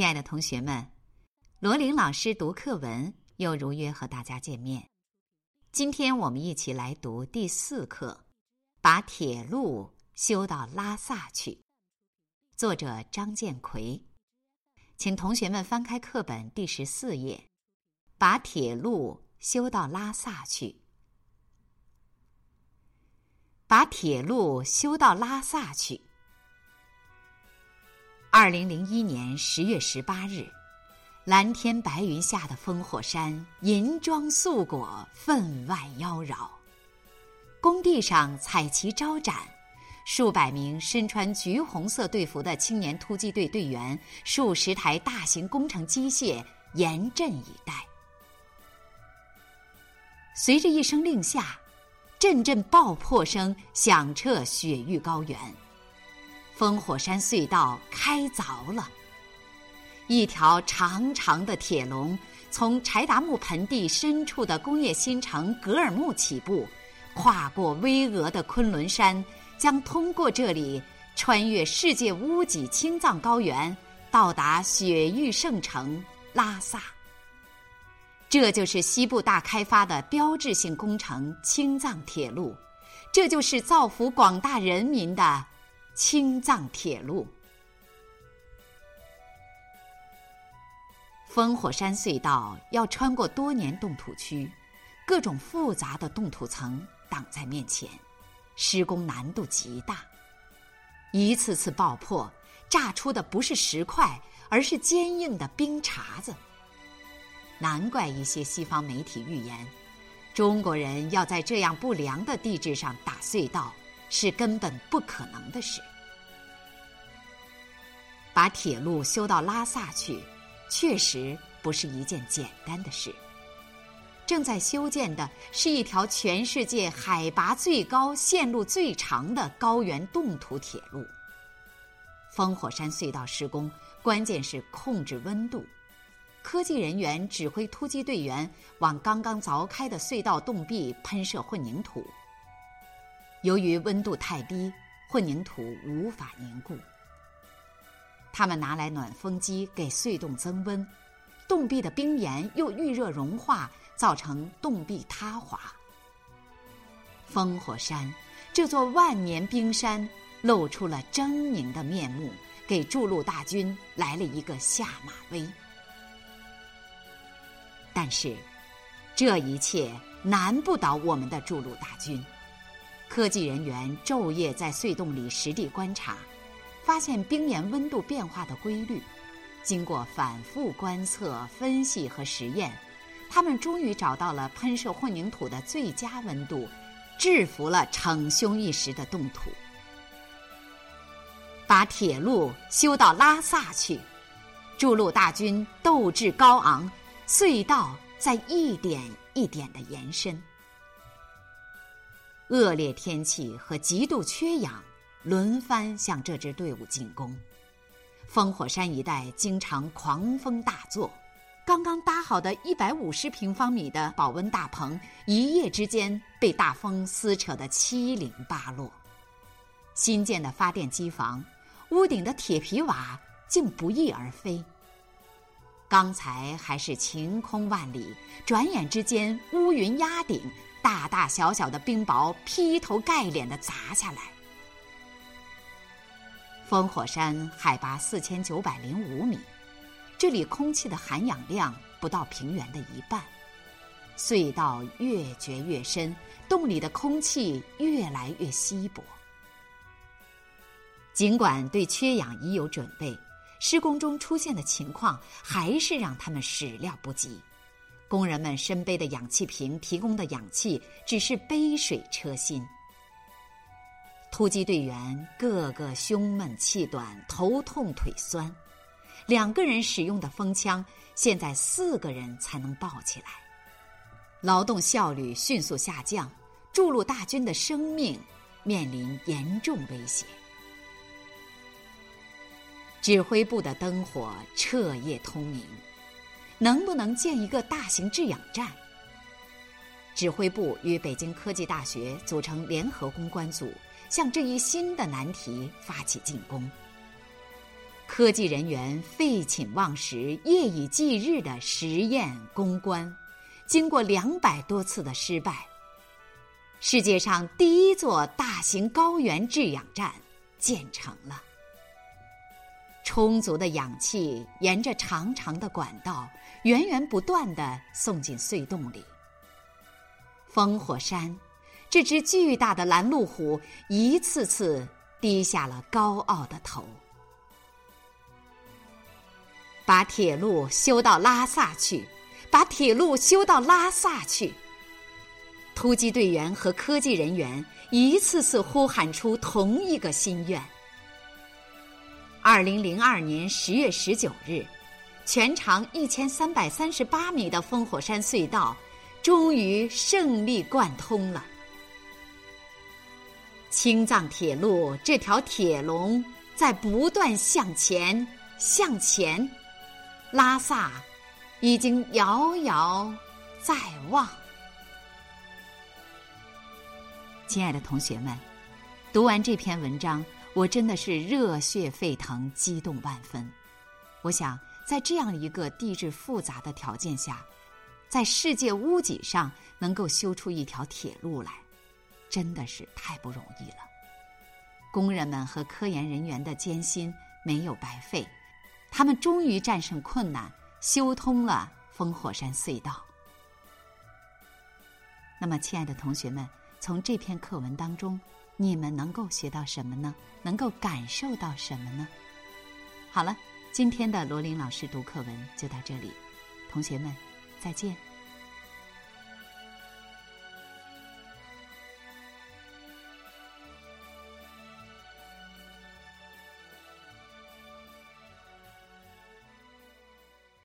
亲爱的同学们，罗琳老师读课文又如约和大家见面。今天我们一起来读第四课，把铁路修到拉萨去。作者张建奎，请同学们翻开课本第十四页，把铁路修到拉萨去。把铁路修到拉萨去。二零零一年十月十八日，蓝天白云下的烽火山，银装素裹，分外妖娆。工地上彩旗招展，数百名身穿橘红色队服的青年突击队队员，数十台大型工程机械严阵以待。随着一声令下，阵阵爆破声响彻雪域高原。烽火山隧道开凿了，一条长长的铁龙从柴达木盆地深处的工业新城格尔木起步，跨过巍峨的昆仑山，将通过这里，穿越世界屋脊青藏高原，到达雪域圣城拉萨。这就是西部大开发的标志性工程——青藏铁路，这就是造福广大人民的。青藏铁路，烽火山隧道要穿过多年冻土区，各种复杂的冻土层挡在面前，施工难度极大。一次次爆破，炸出的不是石块，而是坚硬的冰碴子。难怪一些西方媒体预言，中国人要在这样不良的地质上打隧道。是根本不可能的事。把铁路修到拉萨去，确实不是一件简单的事。正在修建的是一条全世界海拔最高、线路最长的高原冻土铁路。烽火山隧道施工，关键是控制温度。科技人员指挥突击队员往刚刚凿开的隧道洞壁喷射混凝土。由于温度太低，混凝土无法凝固。他们拿来暖风机给隧洞增温，洞壁的冰岩又遇热融化，造成洞壁塌滑。烽火山这座万年冰山露出了狰狞的面目，给筑路大军来了一个下马威。但是，这一切难不倒我们的筑路大军。科技人员昼夜在隧洞里实地观察，发现冰岩温度变化的规律。经过反复观测、分析和实验，他们终于找到了喷射混凝土的最佳温度，制服了逞凶一时的冻土。把铁路修到拉萨去，筑路大军斗志高昂，隧道在一点一点的延伸。恶劣天气和极度缺氧轮番向这支队伍进攻，烽火山一带经常狂风大作，刚刚搭好的一百五十平方米的保温大棚一夜之间被大风撕扯得七零八落，新建的发电机房屋顶的铁皮瓦竟不翼而飞。刚才还是晴空万里，转眼之间乌云压顶。大大小小的冰雹劈头盖脸的砸下来。烽火山海拔四千九百零五米，这里空气的含氧量不到平原的一半。隧道越掘越深，洞里的空气越来越稀薄。尽管对缺氧已有准备，施工中出现的情况还是让他们始料不及。工人们身背的氧气瓶提供的氧气只是杯水车薪。突击队员个个胸闷气短、头痛腿酸，两个人使用的风枪现在四个人才能抱起来，劳动效率迅速下降，筑路大军的生命面临严重威胁。指挥部的灯火彻夜通明。能不能建一个大型制氧站？指挥部与北京科技大学组成联合攻关组，向这一新的难题发起进攻。科技人员废寝忘食、夜以继日的实验攻关，经过两百多次的失败，世界上第一座大型高原制氧站建成了。充足的氧气沿着长长的管道源源不断的送进隧洞里。烽火山，这只巨大的拦路虎，一次次低下了高傲的头。把铁路修到拉萨去，把铁路修到拉萨去。突击队员和科技人员一次次呼喊出同一个心愿。二零零二年十月十九日，全长一千三百三十八米的烽火山隧道终于胜利贯通了。青藏铁路这条铁龙在不断向前，向前。拉萨已经遥遥在望。亲爱的同学们，读完这篇文章，我真的是热血沸腾、激动万分。我想，在这样一个地质复杂的条件下，在世界屋脊上能够修出一条铁路来，真的是太不容易了。工人们和科研人员的艰辛没有白费。他们终于战胜困难，修通了烽火山隧道。那么，亲爱的同学们，从这篇课文当中，你们能够学到什么呢？能够感受到什么呢？好了，今天的罗琳老师读课文就到这里，同学们，再见。